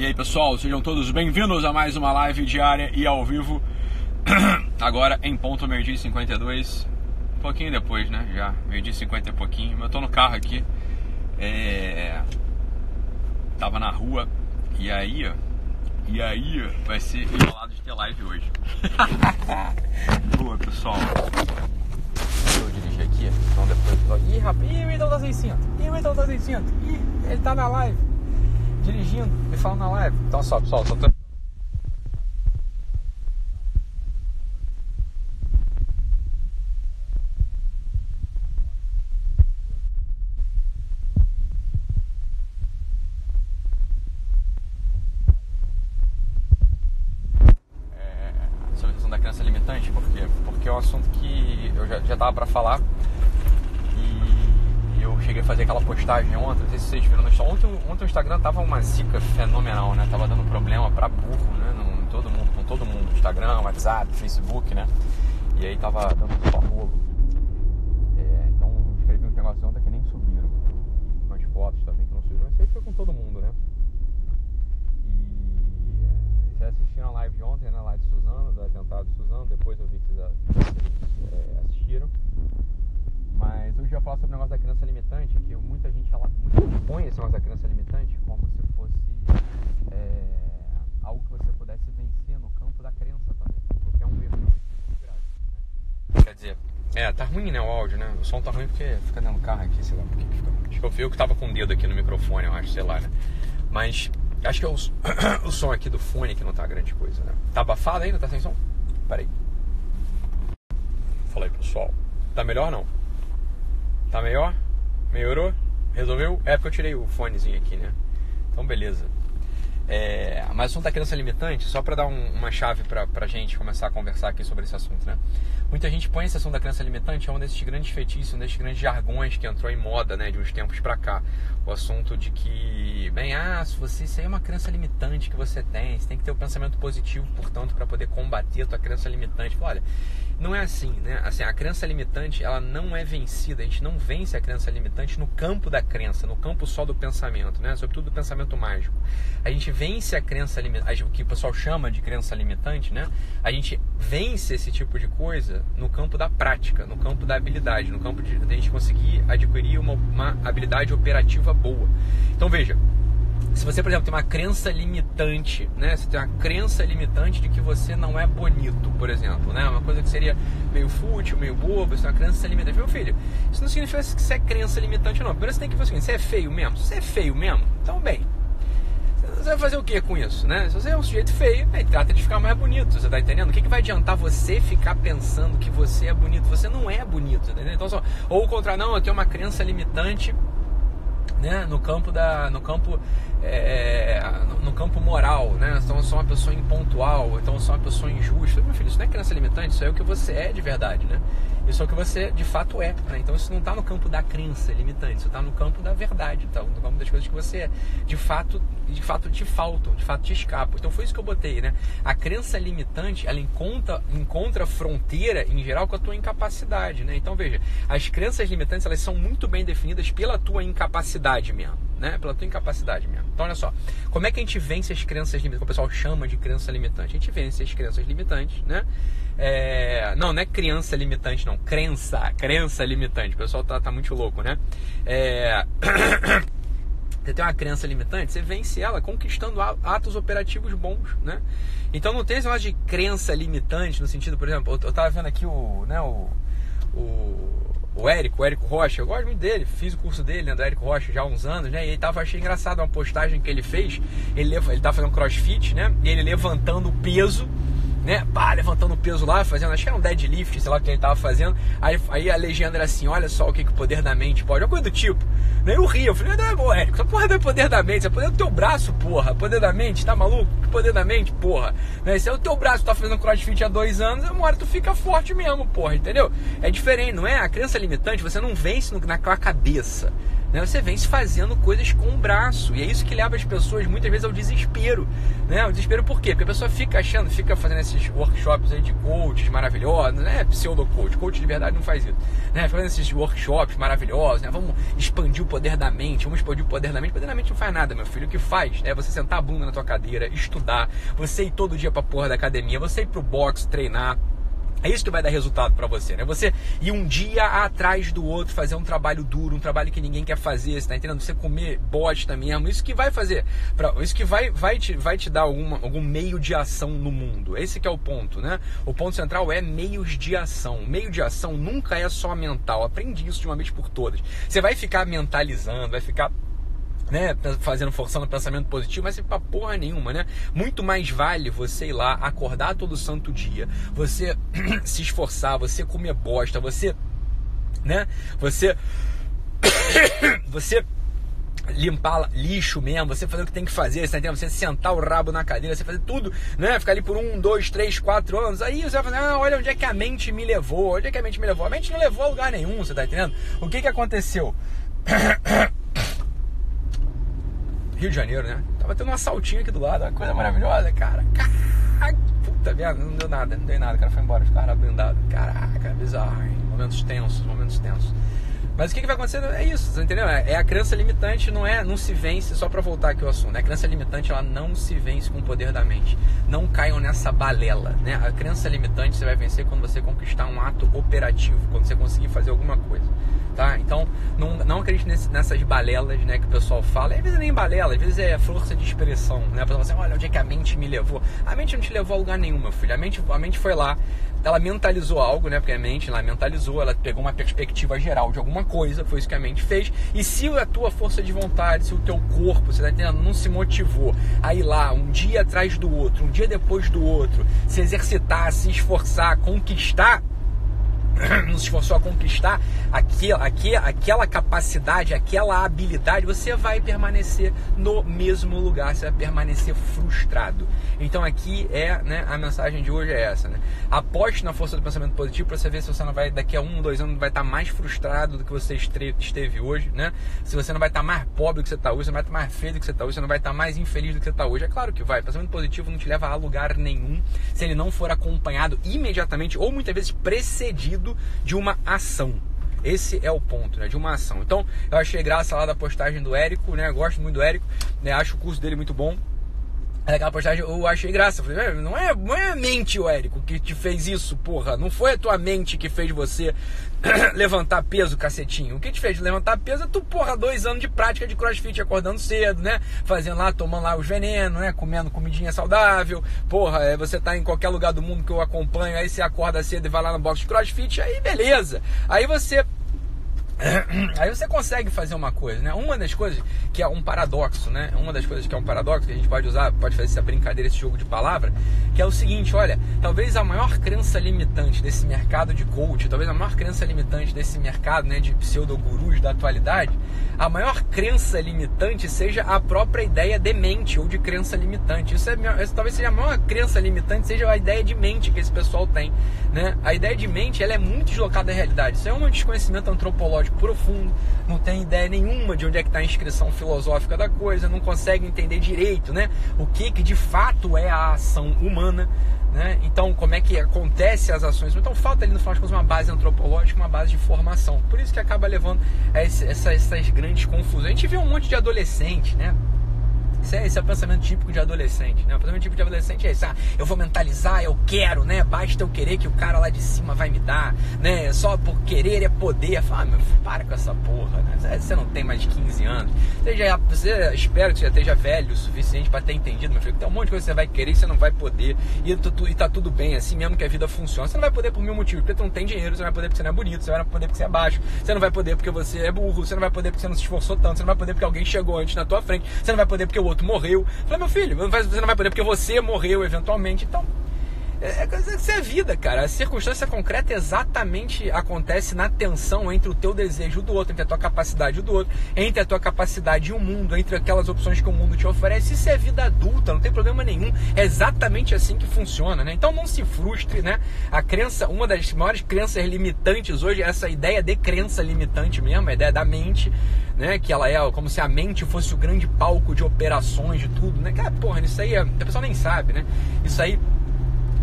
E aí pessoal, sejam todos bem-vindos a mais uma live diária e ao vivo. Agora em ponto meio-dia e 52. Um pouquinho depois, né? Já, meio-dia e 50 e pouquinho. Eu tô no carro aqui. É... Tava na rua. E aí. E aí, vai ser enrolado de ter live hoje. Boa, pessoal. Deixa eu dirigir aqui, então depois. Ih, rapaz, ih, o Idol tá 600. Ih, o Idol tá 600. Ih, ele tá na live. Dirigindo, me falando na live. Então, só, pessoal, só. É, sobre a questão da criança limitante, por? Porque é um assunto que eu já, já tava para falar e eu cheguei a fazer aquela postagem ontem, não sei se vocês viram no Instagram. Ontem, o Instagram tava uma zica fenomenal, né? Tava dando problema para burro, né? No, todo mundo, com todo mundo, Instagram, WhatsApp, Facebook, né? E aí tava dando só rolo. É, então escrevi um negócio ontem que nem subiram. Umas fotos também que não subiram, mas isso aí foi com todo mundo, né? E é, vocês assistiram a live de ontem, né? Lá de Suzano, do atentado de Suzano, depois eu vi que vocês é, assistiram. Mas hoje eu ia falar sobre o negócio da criança limitante, que muita gente, ela, põe esse negócio da criança limitante como se fosse é, algo que você pudesse vencer no campo da crença também, porque é um erro muito grave. Né? Quer dizer, é, tá ruim né, o áudio, né? O som tá ruim porque fica dentro do carro aqui, sei lá por que fica. Acho que eu fui eu que tava com o dedo aqui no microfone, eu acho, sei lá, né? Mas acho que é o, o som aqui do fone que não tá grande coisa, né? Tá abafado ainda? Tá sem som? Peraí. Fala aí, pessoal. Tá melhor não? Tá melhor? Melhorou? Resolveu? É porque eu tirei o fonezinho aqui, né? Então, beleza. É, mas o assunto da criança limitante, só para dar um, uma chave pra, pra gente começar a conversar aqui sobre esse assunto, né? Muita gente põe esse assunto da criança limitante, é um desses grandes feitiços, um desses grandes jargões que entrou em moda, né, de uns tempos pra cá. O assunto de que, bem, ah, se você, aí é uma criança limitante que você tem, você tem que ter o um pensamento positivo, portanto, para poder combater a tua criança limitante. Olha, não é assim, né? Assim, a crença limitante, ela não é vencida. A gente não vence a crença limitante no campo da crença, no campo só do pensamento, né? Sobretudo do pensamento mágico. A gente vence a crença limitante, o que o pessoal chama de crença limitante, né? A gente vence esse tipo de coisa no campo da prática, no campo da habilidade, no campo de, a gente conseguir adquirir uma, uma habilidade operativa boa. Então veja, se você, por exemplo, tem uma crença limitante, né? Você tem uma crença limitante de que você não é bonito, por exemplo, né? Uma coisa que seria meio fútil, meio bobo, você tem uma crença limitante. Meu filho, isso não significa que você é crença limitante, não. Primeiro você tem que fazer o seguinte, você é feio mesmo? Se você é feio mesmo, então bem. Você vai fazer o que com isso, né? Se você é um sujeito feio, aí trata de ficar mais bonito, você tá entendendo? O que, que vai adiantar você ficar pensando que você é bonito? Você não é bonito, tá entendeu? Então, só, ou o contrário, não, eu tenho uma crença limitante né, no campo da no campo é, no campo moral né então eu sou uma pessoa impontual então eu sou uma pessoa injusta meu filho isso não é crença limitante isso é o que você é de verdade né isso é o que você de fato é né? então isso não está no campo da crença limitante isso está no campo da verdade. Então no campo das coisas que você de fato de fato te faltam de fato te escapam. Então foi isso que eu botei né? A crença limitante ela encontra encontra fronteira em geral com a tua incapacidade né? Então veja as crenças limitantes elas são muito bem definidas pela tua incapacidade mesmo né? Pela tua incapacidade mesmo. Então, olha só. Como é que a gente vence as crenças limitantes? Que o pessoal chama de crença limitante. A gente vence as crenças limitantes, né? É... Não, não é criança limitante, não. Crença. Crença limitante. O pessoal tá, tá muito louco, né? É... Você tem uma crença limitante, você vence ela conquistando atos operativos bons, né? Então não tem esse negócio de crença limitante no sentido, por exemplo, eu tava vendo aqui o, né, o, o o Érico, o Érico Rocha, eu gosto muito dele, fiz o curso dele, né, do Érico Rocha já há uns anos, né? E ele tava, achei engraçado uma postagem que ele fez. Ele, ele tava fazendo crossfit, né? E ele levantando o peso né? Pá, levantando peso lá, fazendo, acho que era um deadlift, sei lá o que ele tava fazendo. Aí, aí a legenda era assim: olha só o que, que o poder da mente pode, uma coisa do tipo. Nem eu ria, eu falei: não é bom, Érico, essa porra não é poder da mente, é poder do teu braço, porra. Poder da mente, tá maluco? Que poder da mente, porra. Né? Se é o teu braço, tá fazendo crossfit há dois anos, uma hora tu fica forte mesmo, porra, entendeu? É diferente, não é? A crença limitante você não vence no, na cabeça. Né? Você vence fazendo coisas com o braço. E é isso que leva as pessoas muitas vezes ao desespero. Né? O desespero por quê? Porque a pessoa fica achando, fica fazendo esses workshops aí de coaches maravilhosos, né? Pseudo-coach. Coach de verdade não faz isso. Né? Fazendo esses workshops maravilhosos, né? Vamos expandir o poder da mente, vamos expandir o poder da mente. O poder da mente não faz nada, meu filho. O que faz é você sentar a bunda na tua cadeira, estudar, você ir todo dia pra porra da academia, você ir pro box, treinar é isso que vai dar resultado para você, né? Você ir um dia atrás do outro, fazer um trabalho duro, um trabalho que ninguém quer fazer, você tá entendendo? Você comer bosta mesmo, isso que vai fazer, pra, isso que vai, vai, te, vai te dar alguma, algum meio de ação no mundo. Esse que é o ponto, né? O ponto central é meios de ação. Meio de ação nunca é só mental. Aprendi isso de uma vez por todas. Você vai ficar mentalizando, vai ficar né, fazendo, forçando o pensamento positivo, mas pra porra nenhuma, né? Muito mais vale você ir lá, acordar todo santo dia, você se esforçar, você comer bosta, você, né? Você, você limpar lixo mesmo, você fazer o que tem que fazer, você, tá você sentar o rabo na cadeira, você fazer tudo, né? Ficar ali por um, dois, três, quatro anos, aí você vai fazer, ah, olha onde é que a mente me levou, onde é que a mente me levou? A mente não levou a lugar nenhum, você tá entendendo? O que que aconteceu? Rio de Janeiro, né? Tava tendo um assaltinho aqui do lado, uma coisa maravilhosa, cara. Caraca, puta merda, não deu nada, não deu nada, o cara foi embora, os caras blindados. Caraca, bizarro, hein? Momentos tensos, momentos tensos. Mas o que, que vai acontecer é isso, você entendeu? É, é a crença limitante, não é, não se vence só para voltar aqui ao assunto. Né? A crença limitante ela não se vence com o poder da mente. Não caiam nessa balela, né? A crença limitante você vai vencer quando você conquistar um ato operativo, quando você conseguir fazer alguma coisa tá? Então, não, não acredite nessas balelas, né, que o pessoal fala. Às vezes nem balela, às vezes é força de expressão, né? A pessoa fala assim, olha, onde é que a mente me levou? A mente não te levou a lugar nenhum, meu filho. A mente, a mente foi lá, ela mentalizou algo, né? Porque a mente, ela mentalizou, ela pegou uma perspectiva geral de alguma coisa, foi isso que a mente fez. E se a tua força de vontade, se o teu corpo, você tá entendendo, não se motivou a ir lá um dia atrás do outro, um dia depois do outro, se exercitar, se esforçar, conquistar, nos esforçou a conquistar aquela, aquela capacidade, aquela habilidade, você vai permanecer no mesmo lugar, você vai permanecer frustrado. Então aqui é, né, a mensagem de hoje é essa, né? Aposte na força do pensamento positivo para você ver se você não vai, daqui a um, dois anos, vai estar mais frustrado do que você esteve hoje, né? Se você não vai estar mais pobre do que você está hoje, você não vai estar mais feio do que você está hoje, você não vai estar mais infeliz do que você está hoje. É claro que vai. Pensamento positivo não te leva a lugar nenhum se ele não for acompanhado imediatamente ou muitas vezes precedido de uma ação. Esse é o ponto, né? De uma ação. Então, eu achei graça lá da postagem do Érico, né? gosto muito do Érico, né? Acho o curso dele muito bom. Aquela postagem eu achei graça. Falei, não é, não é a mente, o Érico, que te fez isso, porra. Não foi a tua mente que fez você levantar peso, cacetinho. O que te fez levantar peso é tu, porra, dois anos de prática de crossfit, acordando cedo, né? Fazendo lá, tomando lá os venenos, né? Comendo comidinha saudável. Porra, é, você tá em qualquer lugar do mundo que eu acompanho, aí você acorda cedo e vai lá no box de crossfit, aí beleza. Aí você Aí você consegue fazer uma coisa, né? Uma das coisas que é um paradoxo, né? Uma das coisas que é um paradoxo que a gente pode usar, pode fazer essa brincadeira, esse jogo de palavra, que é o seguinte, olha, talvez a maior crença limitante desse mercado de coach, talvez a maior crença limitante desse mercado, né, de pseudo-gurus da atualidade, a maior crença limitante seja a própria ideia de mente ou de crença limitante. Isso, é, isso talvez seja a maior crença limitante seja a ideia de mente que esse pessoal tem, né? A ideia de mente, ela é muito deslocada da realidade. Isso é um desconhecimento antropológico profundo, não tem ideia nenhuma de onde é que está a inscrição filosófica da coisa, não consegue entender direito, né? O que que de fato é a ação humana, né? Então, como é que acontece as ações? Então, falta ali no final de contas uma base antropológica, uma base de formação. Por isso que acaba levando a essas, essas grandes confusões. A gente vê um monte de adolescente, né? Esse é, esse é o pensamento típico de adolescente, né? O pensamento típico de adolescente é esse, ah, eu vou mentalizar, eu quero, né? Basta eu querer que o cara lá de cima vai me dar, né? Só por querer é poder. Ah, meu filho, para com essa porra, né? Você não tem mais de 15 anos. Você, já, você espero que você já esteja velho o suficiente para ter entendido, meu filho, que tem um monte de coisa que você vai querer e você não vai poder. E, tu, e tá tudo bem, assim mesmo que a vida funciona. Você não vai poder por mil motivos, porque tu não tem dinheiro, você não vai poder porque você não é bonito, você não vai poder porque você é baixo, você não vai poder porque você é burro, você não vai poder porque você não se esforçou tanto, você não vai poder porque alguém chegou antes na tua frente, você não vai poder porque o outro morreu. Falei, meu filho, você não vai poder porque você morreu eventualmente. Então, É, isso é vida, cara. A circunstância concreta exatamente acontece na tensão entre o teu desejo do outro, entre a tua capacidade do outro, entre a tua capacidade e o mundo, entre aquelas opções que o mundo te oferece. Isso é vida adulta, não tem problema nenhum. É exatamente assim que funciona, né? Então não se frustre, né? A crença, uma das maiores crenças limitantes hoje é essa ideia de crença limitante mesmo, a ideia da mente, né? Que ela é como se a mente fosse o grande palco de operações, de tudo, né? Cara, porra, isso aí é, a pessoa nem sabe, né? Isso aí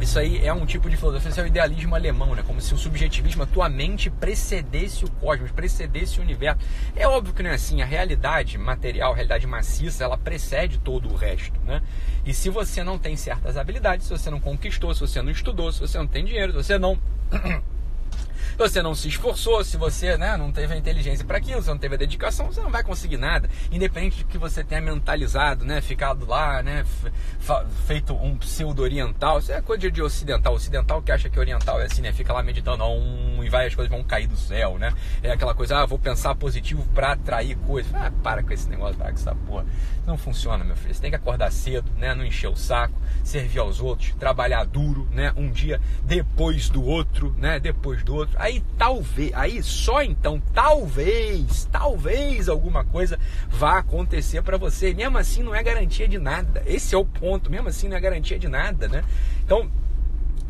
isso aí é um tipo de filosofia, isso é o idealismo alemão, né? Como se o subjetivismo, a tua mente precedesse o cosmos, precedesse o universo. É óbvio que não é assim. A realidade material, a realidade maciça, ela precede todo o resto, né? E se você não tem certas habilidades, se você não conquistou, se você não estudou, se você não tem dinheiro, se você não você não se esforçou, se você né, não teve a inteligência para aquilo, se não teve a dedicação, você não vai conseguir nada. Independente de que você tenha mentalizado, né, ficado lá, né, feito um pseudo-oriental. Isso é coisa de ocidental. Ocidental que acha que oriental é assim, né? Fica lá meditando um, e vai, as coisas vão cair do céu, né? É aquela coisa, ah, vou pensar positivo para atrair coisas. Ah, para com esse negócio, para com essa porra. Não funciona, meu filho. Você tem que acordar cedo, né? Não encher o saco, servir aos outros, trabalhar duro, né? Um dia depois do outro, né? Depois do outro. Aí talvez, aí só então, talvez, talvez alguma coisa vá acontecer para você. Mesmo assim, não é garantia de nada. Esse é o ponto. Mesmo assim, não é garantia de nada, né? Então,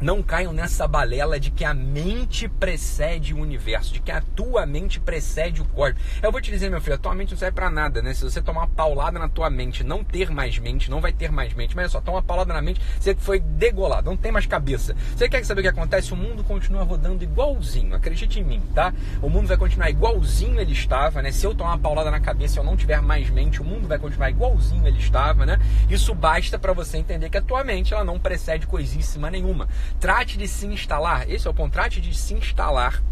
não caiam nessa balela de que a mente precede o universo, de que a tua mente precede o corpo. Eu vou te dizer, meu filho, a tua mente não serve para nada, né? Se você tomar uma paulada na tua mente, não ter mais mente, não vai ter mais mente. Mas é só, toma uma paulada na mente, você foi degolado, não tem mais cabeça. Você quer saber o que acontece? O mundo continua rodando igualzinho, acredite em mim, tá? O mundo vai continuar igualzinho ele estava, né? Se eu tomar uma paulada na cabeça e eu não tiver mais mente, o mundo vai continuar igualzinho ele estava, né? Isso basta para você entender que a tua mente, ela não precede coisíssima nenhuma. Trate de se instalar, esse é o ponto, trate de se instalar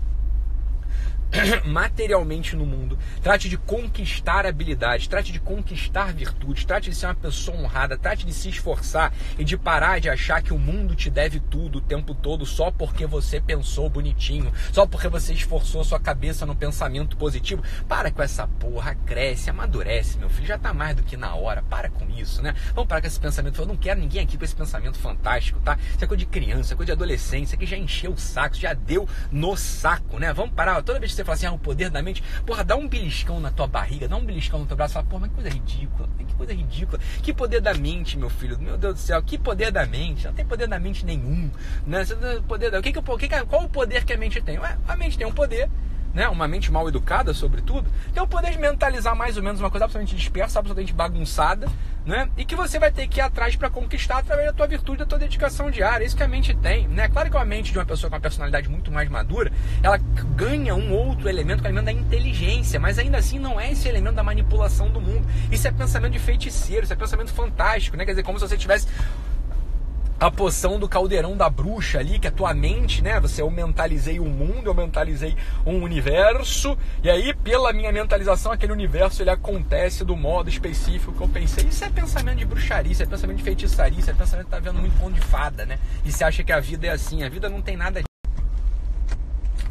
materialmente no mundo, trate de conquistar habilidades, trate de conquistar virtudes, trate de ser uma pessoa honrada, trate de se esforçar e de parar de achar que o mundo te deve tudo o tempo todo só porque você pensou bonitinho, só porque você esforçou sua cabeça no pensamento positivo. Para com essa porra, cresce, amadurece, meu filho, já tá mais do que na hora. Para com isso, né? Vamos parar com esse pensamento. Eu não quero ninguém aqui com esse pensamento fantástico, tá? Isso é coisa de criança, é coisa de adolescência, que já encheu o saco, já deu no saco, né? Vamos parar. Toda vez que você fala assim, ah, o poder da mente, porra, dá um beliscão na tua barriga, dá um beliscão no teu braço, fala, porra, mas que coisa ridícula, que coisa ridícula. Que poder da mente, meu filho, meu Deus do céu, que poder da mente? Não tem poder da mente nenhum, né? Poder da... o que que, o que, qual o poder que a mente tem? Ué, a mente tem um poder né, uma mente mal educada, sobretudo, tem o poder de mentalizar mais ou menos uma coisa absolutamente dispersa, absolutamente bagunçada, né? E que você vai ter que ir atrás para conquistar através da tua virtude, da tua dedicação diária. É isso que a mente tem, né? Claro que a mente de uma pessoa com uma personalidade muito mais madura, ela ganha um outro elemento, que é o elemento da inteligência, mas ainda assim não é esse elemento da manipulação do mundo. Isso é pensamento de feiticeiro, isso é pensamento fantástico, né? Quer dizer, como se você tivesse a poção do caldeirão da bruxa ali, que é a tua mente, né? Você eu mentalizei um mundo, eu mentalizei um universo, e aí pela minha mentalização aquele universo ele acontece do modo específico que eu pensei. Isso é pensamento de bruxaria, isso é pensamento de feitiçaria, isso é pensamento que tá vendo muito conto de fada, né? E você acha que a vida é assim, a vida não tem nada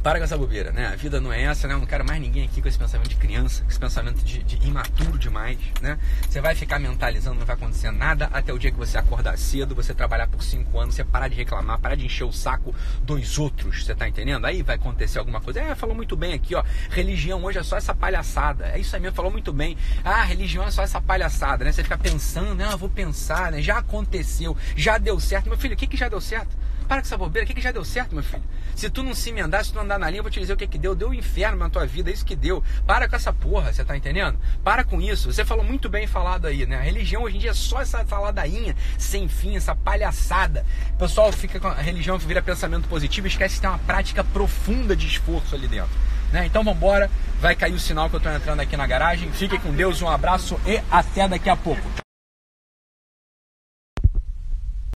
para com essa bobeira, né? A vida não é essa, né? Eu não quero mais ninguém aqui com esse pensamento de criança, com esse pensamento de, de imaturo demais, né? Você vai ficar mentalizando, não vai acontecer nada até o dia que você acordar cedo, você trabalhar por cinco anos, você parar de reclamar, parar de encher o saco dos outros, você tá entendendo? Aí vai acontecer alguma coisa. É, falou muito bem aqui, ó. Religião hoje é só essa palhaçada. É isso aí mesmo, falou muito bem. Ah, religião é só essa palhaçada, né? Você fica pensando, né? Eu vou pensar, né? Já aconteceu, já deu certo. Meu filho, o que, que já deu certo? Para com essa bobeira, o que, que já deu certo, meu filho? Se tu não se emendar, se tu não andar na linha, eu vou te dizer o que, que deu. Deu um inferno na tua vida, é isso que deu. Para com essa porra, você tá entendendo? Para com isso. Você falou muito bem falado aí, né? A religião hoje em dia é só essa faladainha sem fim, essa palhaçada. O pessoal fica com a religião vira pensamento positivo e esquece que tem uma prática profunda de esforço ali dentro. Né? Então vamos embora, vai cair o sinal que eu estou entrando aqui na garagem. Fique com Deus, um abraço e até daqui a pouco.